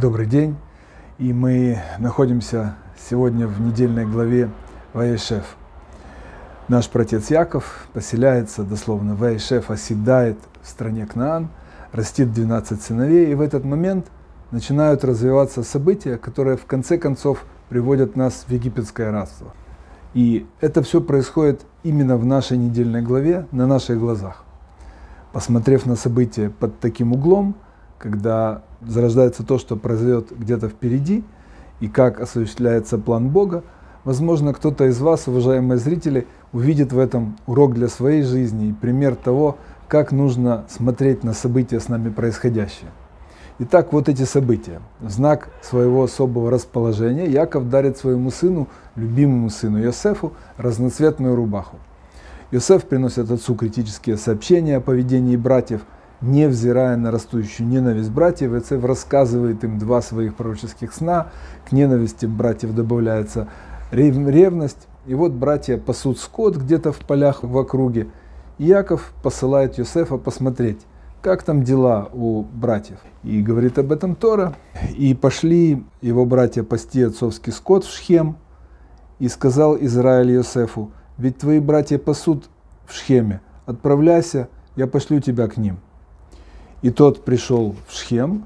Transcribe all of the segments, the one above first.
Добрый день. И мы находимся сегодня в недельной главе Ваешев. Наш протец Яков поселяется, дословно, Ваешев оседает в стране Кнаан, растит 12 сыновей, и в этот момент начинают развиваться события, которые в конце концов приводят нас в египетское рабство. И это все происходит именно в нашей недельной главе, на наших глазах. Посмотрев на события под таким углом, когда зарождается то, что произойдет где-то впереди, и как осуществляется план Бога, возможно, кто-то из вас, уважаемые зрители, увидит в этом урок для своей жизни и пример того, как нужно смотреть на события с нами происходящие. Итак, вот эти события. В знак своего особого расположения Яков дарит своему сыну, любимому сыну Йосефу, разноцветную рубаху. Йосеф приносит отцу критические сообщения о поведении братьев – невзирая на растущую ненависть братьев, Иосиф рассказывает им два своих пророческих сна. К ненависти братьев добавляется ревность. И вот братья пасут скот где-то в полях в округе. И Яков посылает Йосефа посмотреть, как там дела у братьев. И говорит об этом Тора. И пошли его братья пасти отцовский скот в Шхем. И сказал Израиль Йосефу, ведь твои братья пасут в Шхеме, отправляйся, я пошлю тебя к ним. И тот пришел в Шхем,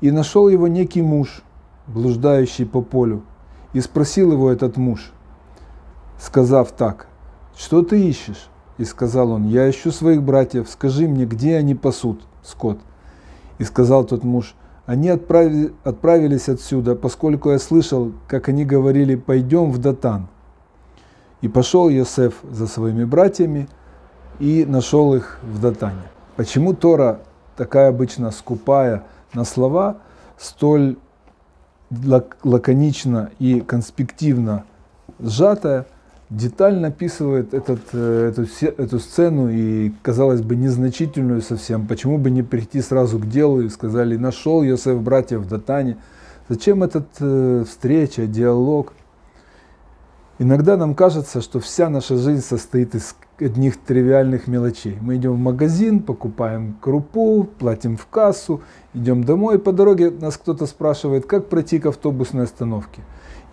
и нашел его некий муж, блуждающий по полю, и спросил его этот муж, сказав так, что ты ищешь? И сказал он, я ищу своих братьев, скажи мне, где они пасут скот. И сказал тот муж, они отправили, отправились отсюда, поскольку я слышал, как они говорили, пойдем в Датан. И пошел Йосеф за своими братьями и нашел их в Датане. Почему Тора такая обычно скупая на слова, столь лаконично и конспективно сжатая, детально описывает этот, э, эту, эту сцену и, казалось бы, незначительную совсем. Почему бы не прийти сразу к делу и сказали, нашел Йосеф братьев в Датане. Зачем эта э, встреча, диалог? Иногда нам кажется, что вся наша жизнь состоит из одних тривиальных мелочей. Мы идем в магазин, покупаем крупу, платим в кассу, идем домой, по дороге нас кто-то спрашивает, как пройти к автобусной остановке.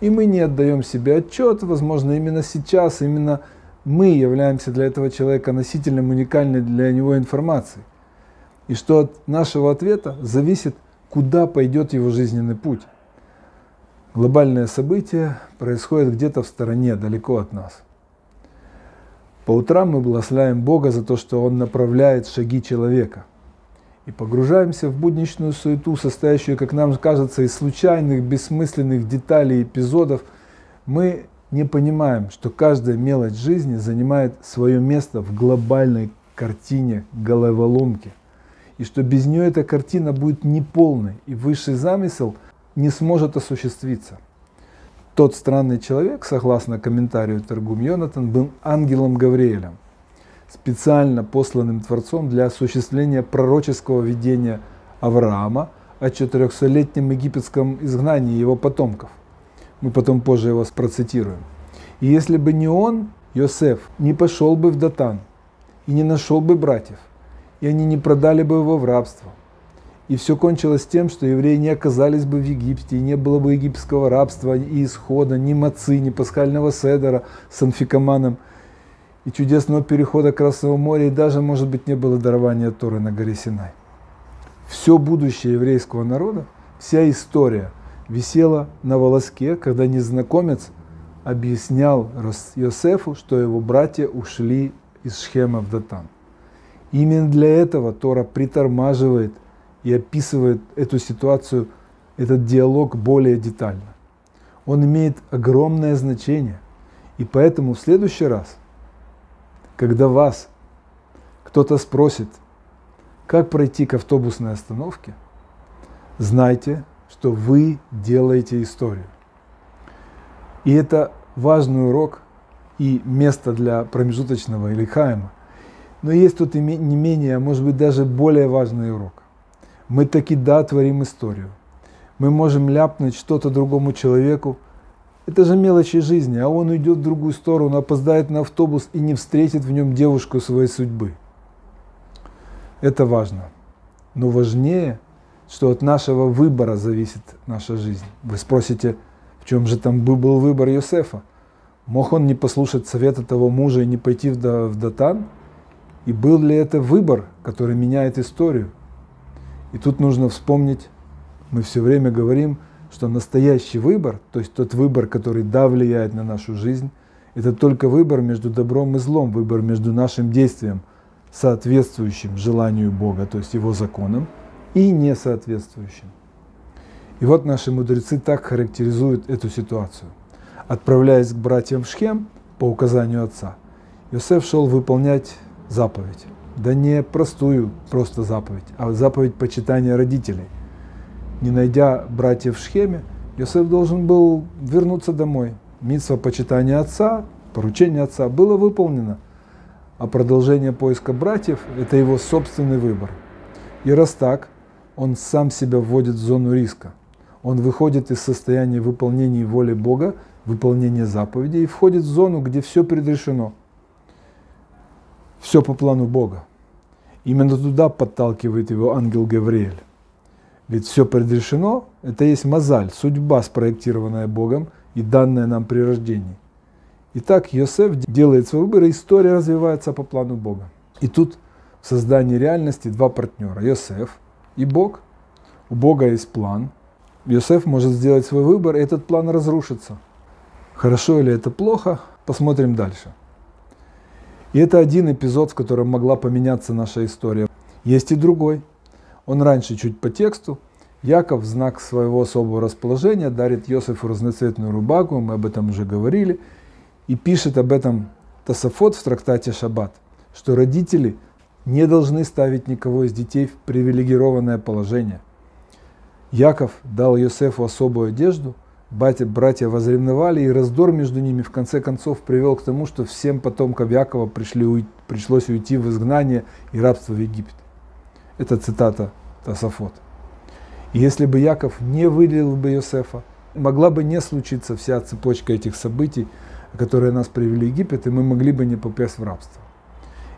И мы не отдаем себе отчет, возможно, именно сейчас, именно мы являемся для этого человека носителем уникальной для него информации. И что от нашего ответа зависит, куда пойдет его жизненный путь. Глобальное событие происходит где-то в стороне, далеко от нас – по утрам мы благословляем Бога за то, что Он направляет шаги человека. И погружаемся в будничную суету, состоящую, как нам кажется, из случайных, бессмысленных деталей, эпизодов. Мы не понимаем, что каждая мелочь жизни занимает свое место в глобальной картине головоломки. И что без нее эта картина будет неполной, и высший замысел не сможет осуществиться – тот странный человек, согласно комментарию Торгум Йонатан, был ангелом Гавриэлем, специально посланным Творцом для осуществления пророческого видения Авраама о 400-летнем египетском изгнании его потомков. Мы потом позже его процитируем. И если бы не он, Йосеф, не пошел бы в Датан и не нашел бы братьев, и они не продали бы его в рабство, и все кончилось тем, что евреи не оказались бы в Египте, и не было бы египетского рабства и исхода, ни мацы, ни пасхального седера с анфикоманом, и чудесного перехода Красного моря, и даже, может быть, не было дарования Торы на горе Синай. Все будущее еврейского народа, вся история висела на волоске, когда незнакомец объяснял Йосефу, что его братья ушли из Шхема в Датан. Именно для этого Тора притормаживает – и описывает эту ситуацию, этот диалог более детально. Он имеет огромное значение. И поэтому в следующий раз, когда вас кто-то спросит, как пройти к автобусной остановке, знайте, что вы делаете историю. И это важный урок и место для промежуточного или хайма. Но есть тут не менее, а может быть даже более важный урок. Мы таки да творим историю. Мы можем ляпнуть что-то другому человеку. Это же мелочи жизни, а он уйдет в другую сторону, опоздает на автобус и не встретит в нем девушку своей судьбы. Это важно. Но важнее, что от нашего выбора зависит наша жизнь. Вы спросите, в чем же там был выбор Йосефа? Мог он не послушать совета того мужа и не пойти в Датан? И был ли это выбор, который меняет историю? И тут нужно вспомнить, мы все время говорим, что настоящий выбор, то есть тот выбор, который да влияет на нашу жизнь, это только выбор между добром и злом, выбор между нашим действием, соответствующим желанию Бога, то есть Его законам, и несоответствующим. И вот наши мудрецы так характеризуют эту ситуацию. Отправляясь к братьям в Шхем по указанию отца, Иосиф шел выполнять заповедь. Да не простую просто заповедь, а заповедь почитания родителей. Не найдя братьев в Шхеме, Иосиф должен был вернуться домой. Митсва почитания отца, поручение отца было выполнено, а продолжение поиска братьев – это его собственный выбор. И раз так, он сам себя вводит в зону риска. Он выходит из состояния выполнения воли Бога, выполнения заповедей и входит в зону, где все предрешено. Все по плану Бога. Именно туда подталкивает его ангел Гавриэль. Ведь все предрешено, это есть мозаль, судьба, спроектированная Богом и данная нам при рождении. Итак, Йосеф делает свой выбор, и история развивается по плану Бога. И тут в создании реальности два партнера, Йосеф и Бог. У Бога есть план. Йосеф может сделать свой выбор, и этот план разрушится. Хорошо или это плохо, посмотрим дальше. И это один эпизод, в котором могла поменяться наша история. Есть и другой. Он раньше чуть по тексту. Яков в знак своего особого расположения дарит Йосифу разноцветную рубаку, мы об этом уже говорили, и пишет об этом Тософот в трактате Шаббат, что родители – не должны ставить никого из детей в привилегированное положение. Яков дал Йосефу особую одежду, братья, братья возревновали, и раздор между ними в конце концов привел к тому, что всем потомкам Якова пришли, пришлось уйти в изгнание и рабство в Египет. Это цитата Тософот. И если бы Яков не выделил бы Йосефа, могла бы не случиться вся цепочка этих событий, которые нас привели в Египет, и мы могли бы не попасть в рабство.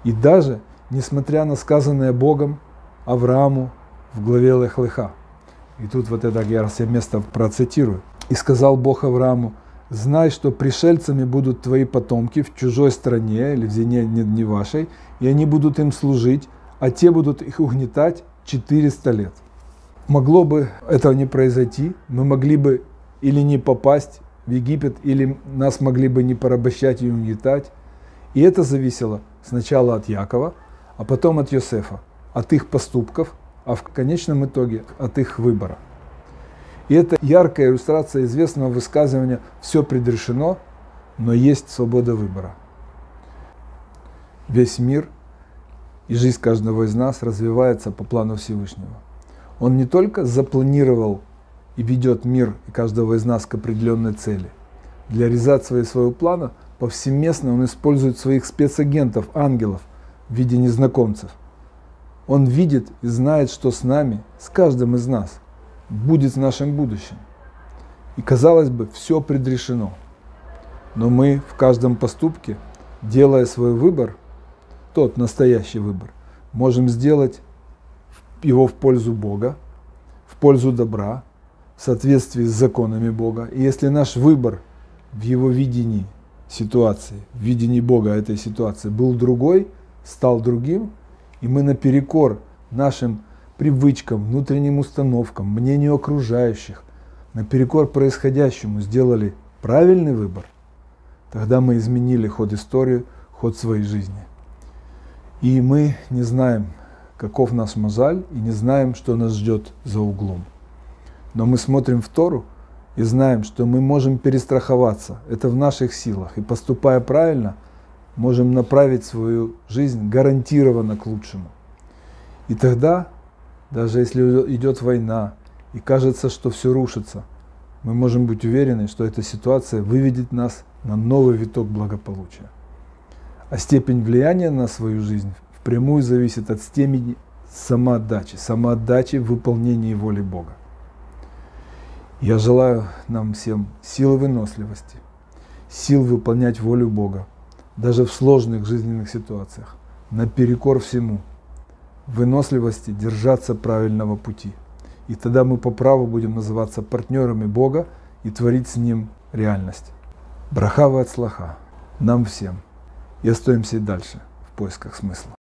И даже несмотря на сказанное Богом Аврааму в главе Лехлыха. И тут вот это я все место процитирую. «И сказал Бог Аврааму, знай, что пришельцами будут твои потомки в чужой стране или в земле не вашей, и они будут им служить, а те будут их угнетать 400 лет. Могло бы этого не произойти, мы могли бы или не попасть в Египет, или нас могли бы не порабощать и угнетать. И это зависело сначала от Якова, а потом от Йосефа, от их поступков, а в конечном итоге от их выбора. И это яркая иллюстрация известного высказывания «все предрешено, но есть свобода выбора». Весь мир и жизнь каждого из нас развивается по плану Всевышнего. Он не только запланировал и ведет мир и каждого из нас к определенной цели. Для реализации своего плана повсеместно он использует своих спецагентов, ангелов, в виде незнакомцев. Он видит и знает, что с нами, с каждым из нас, будет в нашем будущем. И казалось бы, все предрешено. Но мы в каждом поступке, делая свой выбор, тот настоящий выбор, можем сделать его в пользу Бога, в пользу добра, в соответствии с законами Бога. И если наш выбор в его видении ситуации, в видении Бога этой ситуации был другой – стал другим, и мы наперекор нашим привычкам, внутренним установкам, мнению окружающих, наперекор происходящему сделали правильный выбор, тогда мы изменили ход истории, ход своей жизни. И мы не знаем, каков наш мозаль, и не знаем, что нас ждет за углом. Но мы смотрим в Тору и знаем, что мы можем перестраховаться. Это в наших силах. И поступая правильно – можем направить свою жизнь гарантированно к лучшему. И тогда, даже если идет война и кажется, что все рушится, мы можем быть уверены, что эта ситуация выведет нас на новый виток благополучия. А степень влияния на свою жизнь впрямую зависит от степени самоотдачи, самоотдачи в выполнении воли Бога. Я желаю нам всем силы выносливости, сил выполнять волю Бога, даже в сложных жизненных ситуациях, наперекор всему, выносливости держаться правильного пути. И тогда мы по праву будем называться партнерами Бога и творить с Ним реальность. Брахава от слаха нам всем. И остаемся и дальше в поисках смысла.